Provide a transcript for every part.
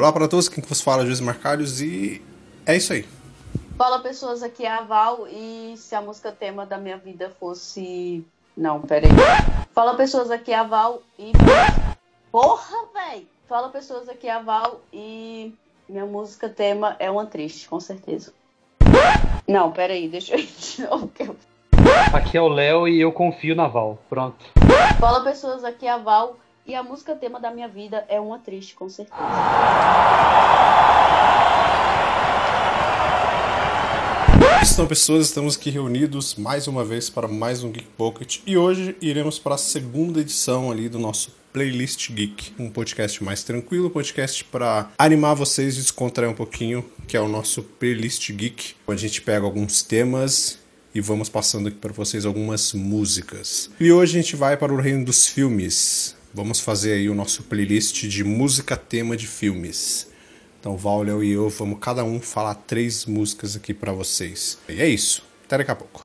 Olá para todos, quem que vos fala, José Marcalhos, e é isso aí. Fala pessoas, aqui é a Val, e se a música tema da minha vida fosse. Não, peraí. Fala pessoas, aqui é a Val, e. Porra, véi! Fala pessoas, aqui é a Val, e minha música tema é uma triste, com certeza. Não, peraí, deixa eu ir de novo. Eu... Aqui é o Léo e eu confio na Val. Pronto. Fala pessoas, aqui é a Val, e a música tema da minha vida é uma triste, com certeza. Então, pessoas, estamos aqui reunidos mais uma vez para mais um Geek Pocket e hoje iremos para a segunda edição ali do nosso Playlist Geek, um podcast mais tranquilo, um podcast para animar vocês e descontrair um pouquinho, que é o nosso Playlist Geek, onde a gente pega alguns temas e vamos passando aqui para vocês algumas músicas. E hoje a gente vai para o reino dos filmes. Vamos fazer aí o nosso playlist de música tema de filmes. Então, Val, Léo e eu vamos cada um falar três músicas aqui para vocês. E é isso. Até daqui a pouco.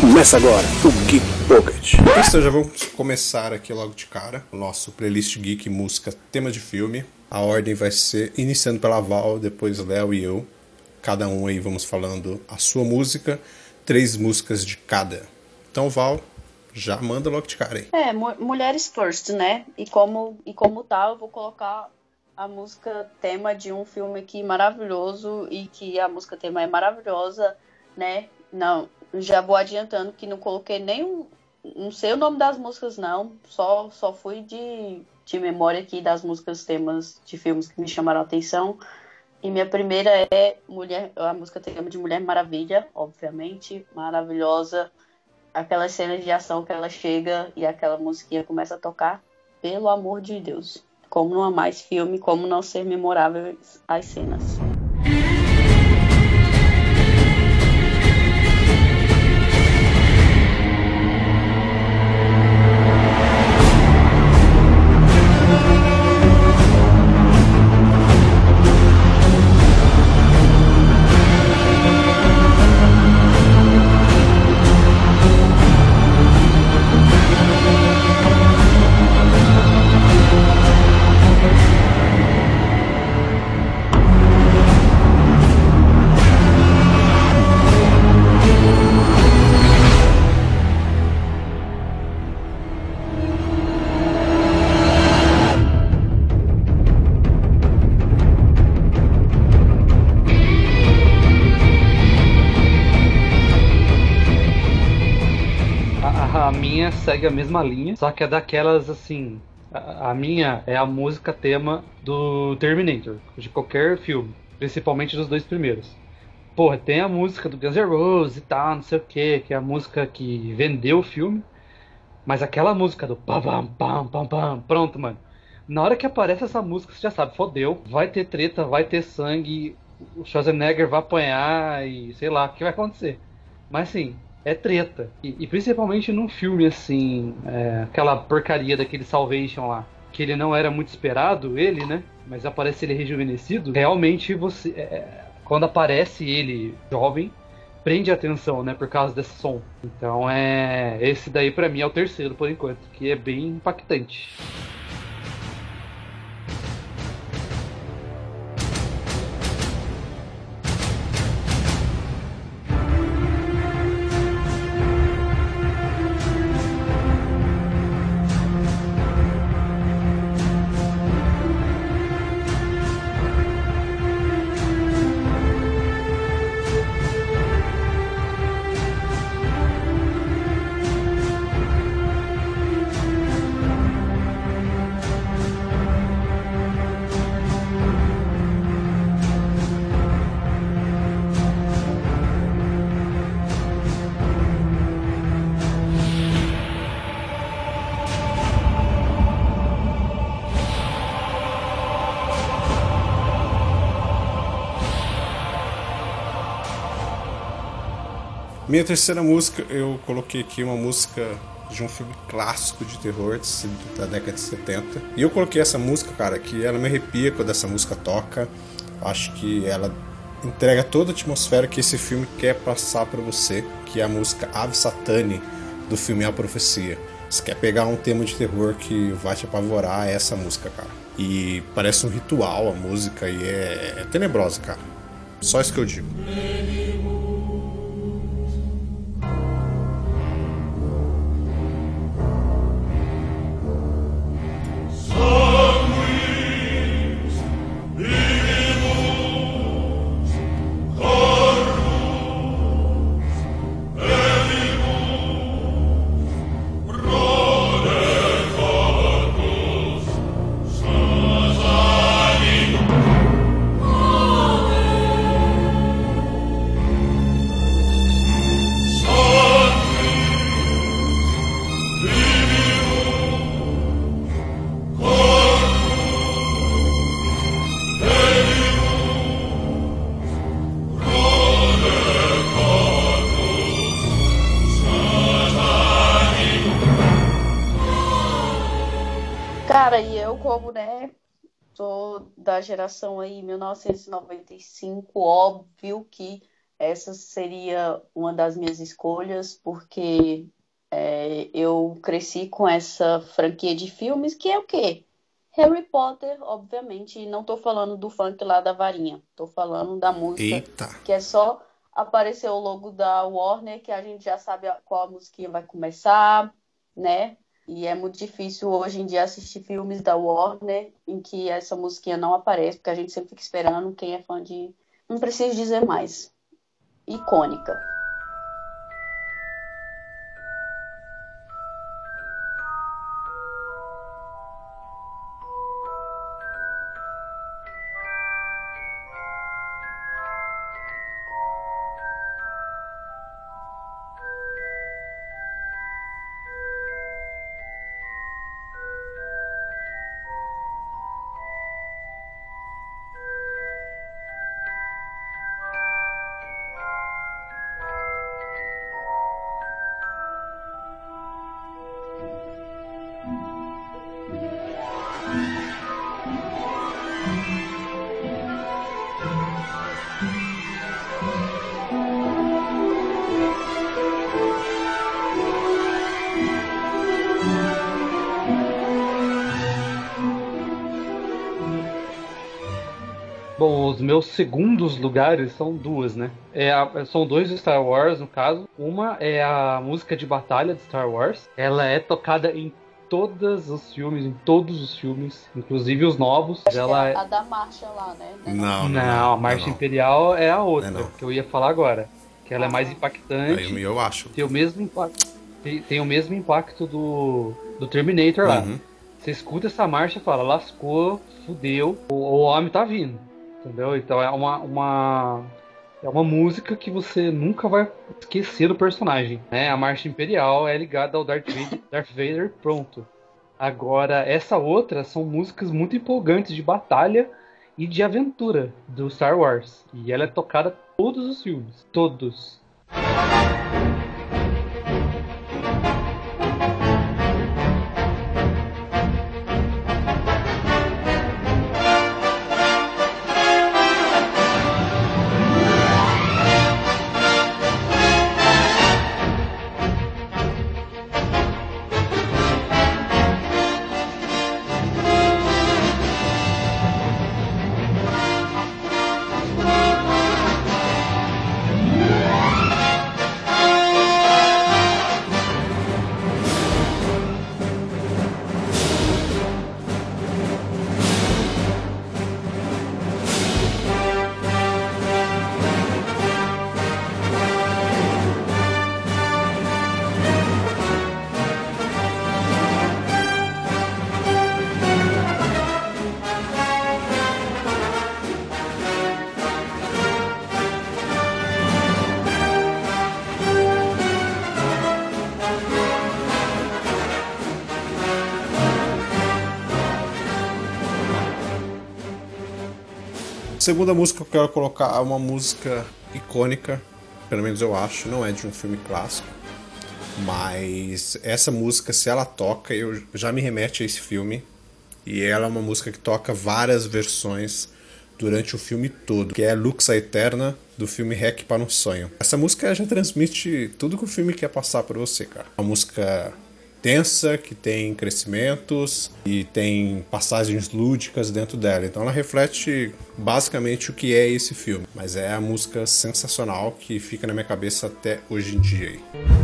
Começa agora o Geek Pocket. Então, já vamos começar aqui logo de cara o nosso playlist Geek Música Tema de Filme. A ordem vai ser iniciando pela Val, depois Léo e eu. Cada um aí vamos falando a sua música, três músicas de cada. Então, Val, já manda logo de cara aí. É, mu mulheres first, né? E como, e como tal, eu vou colocar a música tema de um filme aqui maravilhoso e que a música tema é maravilhosa, né? Não, já vou adiantando que não coloquei nem não sei o nome das músicas não, só só fui de, de memória aqui das músicas temas de filmes que me chamaram a atenção. E minha primeira é Mulher, a música tema de Mulher Maravilha, obviamente, maravilhosa. Aquelas cenas de ação que ela chega e aquela musiquinha começa a tocar, pelo amor de Deus. Como não há mais filme, como não ser memoráveis as cenas. Segue a mesma linha, só que é daquelas assim. A, a minha é a música tema do Terminator, de qualquer filme, principalmente dos dois primeiros. Porra, tem a música do Guns N' Roses e tal, não sei o que, que é a música que vendeu o filme. Mas aquela música do pam pam pam pam pam, pronto, mano. Na hora que aparece essa música, você já sabe, fodeu. Vai ter treta, vai ter sangue, o Schwarzenegger vai apanhar e sei lá o que vai acontecer. Mas assim, é treta. E, e principalmente num filme assim, é, aquela porcaria daquele Salvation lá. Que ele não era muito esperado, ele, né? Mas aparece ele rejuvenescido. Realmente você. é, quando aparece ele jovem, prende a atenção, né? Por causa desse som. Então é. Esse daí pra mim é o terceiro por enquanto, que é bem impactante. Minha terceira música, eu coloquei aqui uma música de um filme clássico de terror da década de 70. E eu coloquei essa música, cara, que ela me arrepia quando essa música toca. Acho que ela entrega toda a atmosfera que esse filme quer passar para você, que é a música Ave Satani do filme A Profecia. Se quer pegar um tema de terror que vai te apavorar, é essa música, cara. E parece um ritual a música e é, é tenebrosa, cara. Só isso que eu digo. Eu, como, né, sou da geração aí 1995, óbvio que essa seria uma das minhas escolhas, porque é, eu cresci com essa franquia de filmes, que é o quê? Harry Potter, obviamente, e não tô falando do funk lá da varinha, tô falando da música, Eita. que é só aparecer o logo da Warner, que a gente já sabe qual a musiquinha vai começar, né? E é muito difícil hoje em dia assistir filmes da Warner em que essa musiquinha não aparece, porque a gente sempre fica esperando quem é fã de. Não preciso dizer mais. Icônica. Bom, os meus segundos lugares são duas, né? É a- são dois de Star Wars, no caso. Uma é a música de batalha de Star Wars. Ela é tocada em todos os filmes, em todos os filmes, inclusive os novos. Acho Ela que é... é a da marcha lá, né? Não, Não, a Marcha não. Imperial é a outra, Não é não. que eu ia falar agora. Que ela é mais Ah. impactante. Eu, eu acho. Tem o mesmo impacto. Tem, tem o mesmo impacto do, do Terminator lá. Uhum. Você escuta essa marcha e fala, lascou, fudeu, o, o homem tá vindo. Entendeu? Então é uma, uma. É uma música que você nunca vai esquecer do personagem. Né? A marcha imperial é ligada ao Darth Vader, Darth Vader pronto. Agora, essa outra são músicas muito empolgantes de batalha e de aventura do Star Wars. E ela é tocada todos os filmes. Todos. Segunda música que eu quero colocar é uma música icônica, pelo menos eu acho, não é de um filme clássico. Mas essa música, se ela toca, eu já me remete a esse filme. E ela é uma música que toca várias versões durante o filme todo, que é Luxa Eterna do filme Hack para um Sonho. Essa música já transmite tudo que o filme quer passar para você, cara. Uma música tensa, que tem crescimentos e tem passagens lúdicas dentro dela. Então ela reflete basicamente o que é esse filme. Mas é a música sensacional que fica na minha cabeça até hoje em dia. Aí.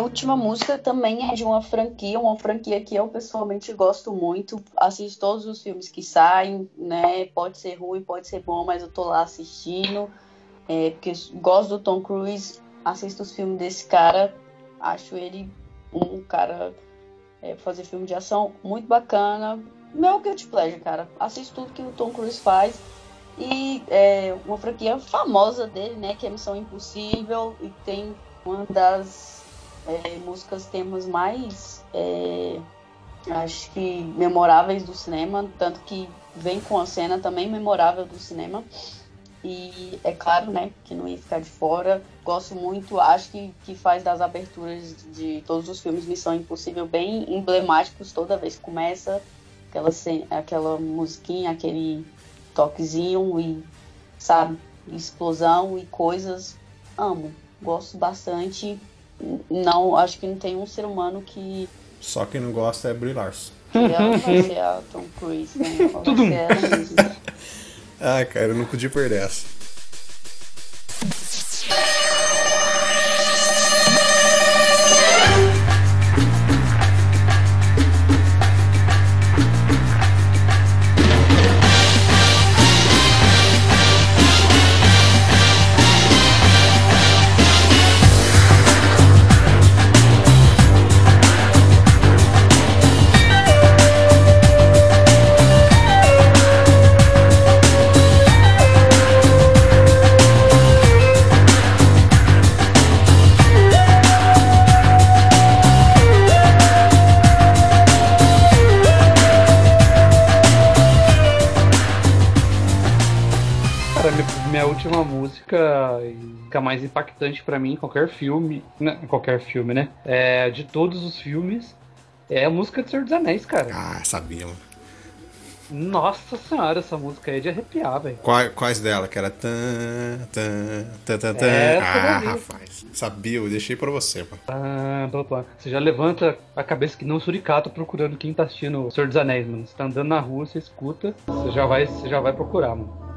Última música também é de uma franquia, uma franquia que eu pessoalmente gosto muito. Assisto todos os filmes que saem, né? Pode ser ruim, pode ser bom, mas eu tô lá assistindo. É, porque gosto do Tom Cruise, assisto os filmes desse cara, acho ele um cara é, fazer filme de ação muito bacana. Meu guilty pleasure, cara. Assisto tudo que o Tom Cruise faz. E é, uma franquia famosa dele, né? Que é Missão Impossível. E tem uma das é, músicas temas mais é, acho que memoráveis do cinema, tanto que vem com a cena também memorável do cinema. E é claro, né, que não ia ficar de fora. Gosto muito, acho que, que faz das aberturas de todos os filmes Missão Impossível bem emblemáticos toda vez que começa aquela, aquela musiquinha, aquele toquezinho e, sabe, explosão e coisas. Amo, gosto bastante não, acho que não tem um ser humano que. Só quem não gosta é Brie Larson. Ela vai ser a Tom Cruise, né? Ela Tudo. vai ser ela mesma. ah, cara, eu não podia perder essa. Mais impactante para mim em qualquer filme, né, qualquer filme, né? É, de todos os filmes, é a música de Senhor dos Anéis, cara. Ah, sabia, mano. Nossa senhora, essa música aí é de arrepiar, velho. Quais, quais dela? Que era tan, tan, tan, tan, tan. Ah, rapaz. Sabia, eu deixei pra você, mano. Ah. Você já levanta a cabeça que não suricato procurando quem tá assistindo o Senhor dos Anéis, mano. Você tá andando na rua, você escuta, você já vai, você já vai procurar, mano.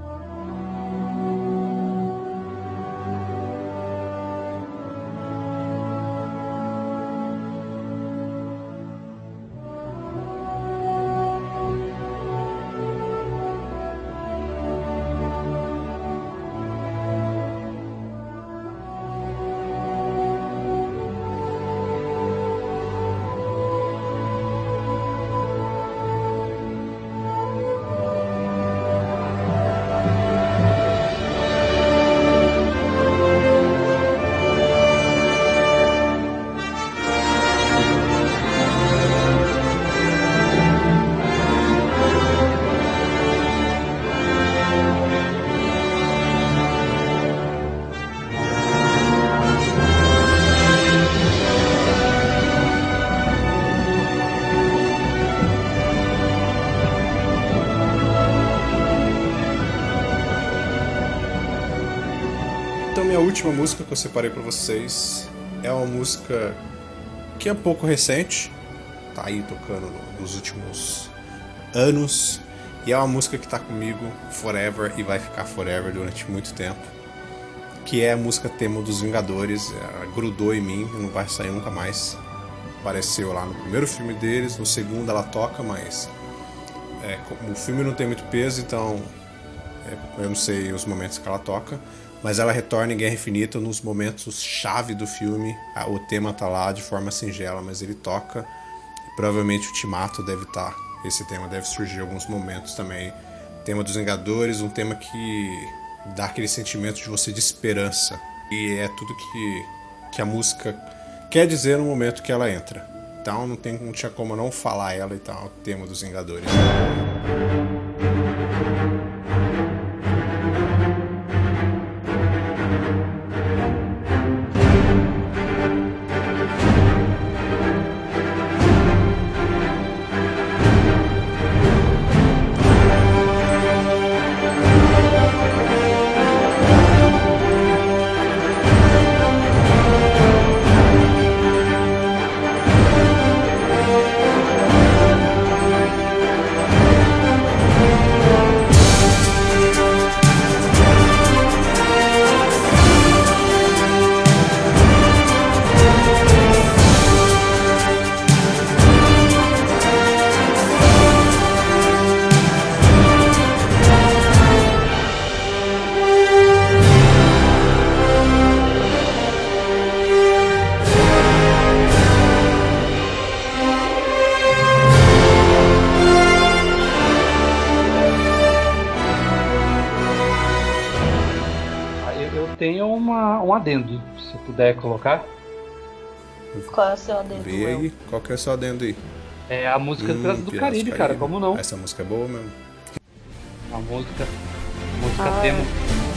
Última música que eu separei para vocês. É uma música que é um pouco recente, tá aí tocando nos últimos anos, e é uma música que tá comigo forever e vai ficar forever durante muito tempo. Que é a música tema dos Vingadores, ela grudou em mim, não vai sair nunca mais. Apareceu lá no primeiro filme deles, no segundo ela toca, mas é, o filme não tem muito peso, então é, eu não sei os momentos que ela toca, mas ela retorna em Guerra Infinita nos momentos chave do filme. O tema tá lá de forma singela, mas ele toca. Provavelmente o Timato deve estar. Tá, esse tema deve surgir em alguns momentos também. Tema dos Vingadores, um tema que dá aquele sentimento de você de esperança. E é tudo que, que a música quer dizer no momento que ela entra. Então não, tem, não tinha como não falar ela e tal, o tema dos Vingadores. Puder colocar. Qual é o seu adendo? Vê aí, qual que é o seu adendo aí? É a música hum, do Caribe, Caribe, cara, como não? Essa música é boa mesmo. A música. A música ah, tema. É.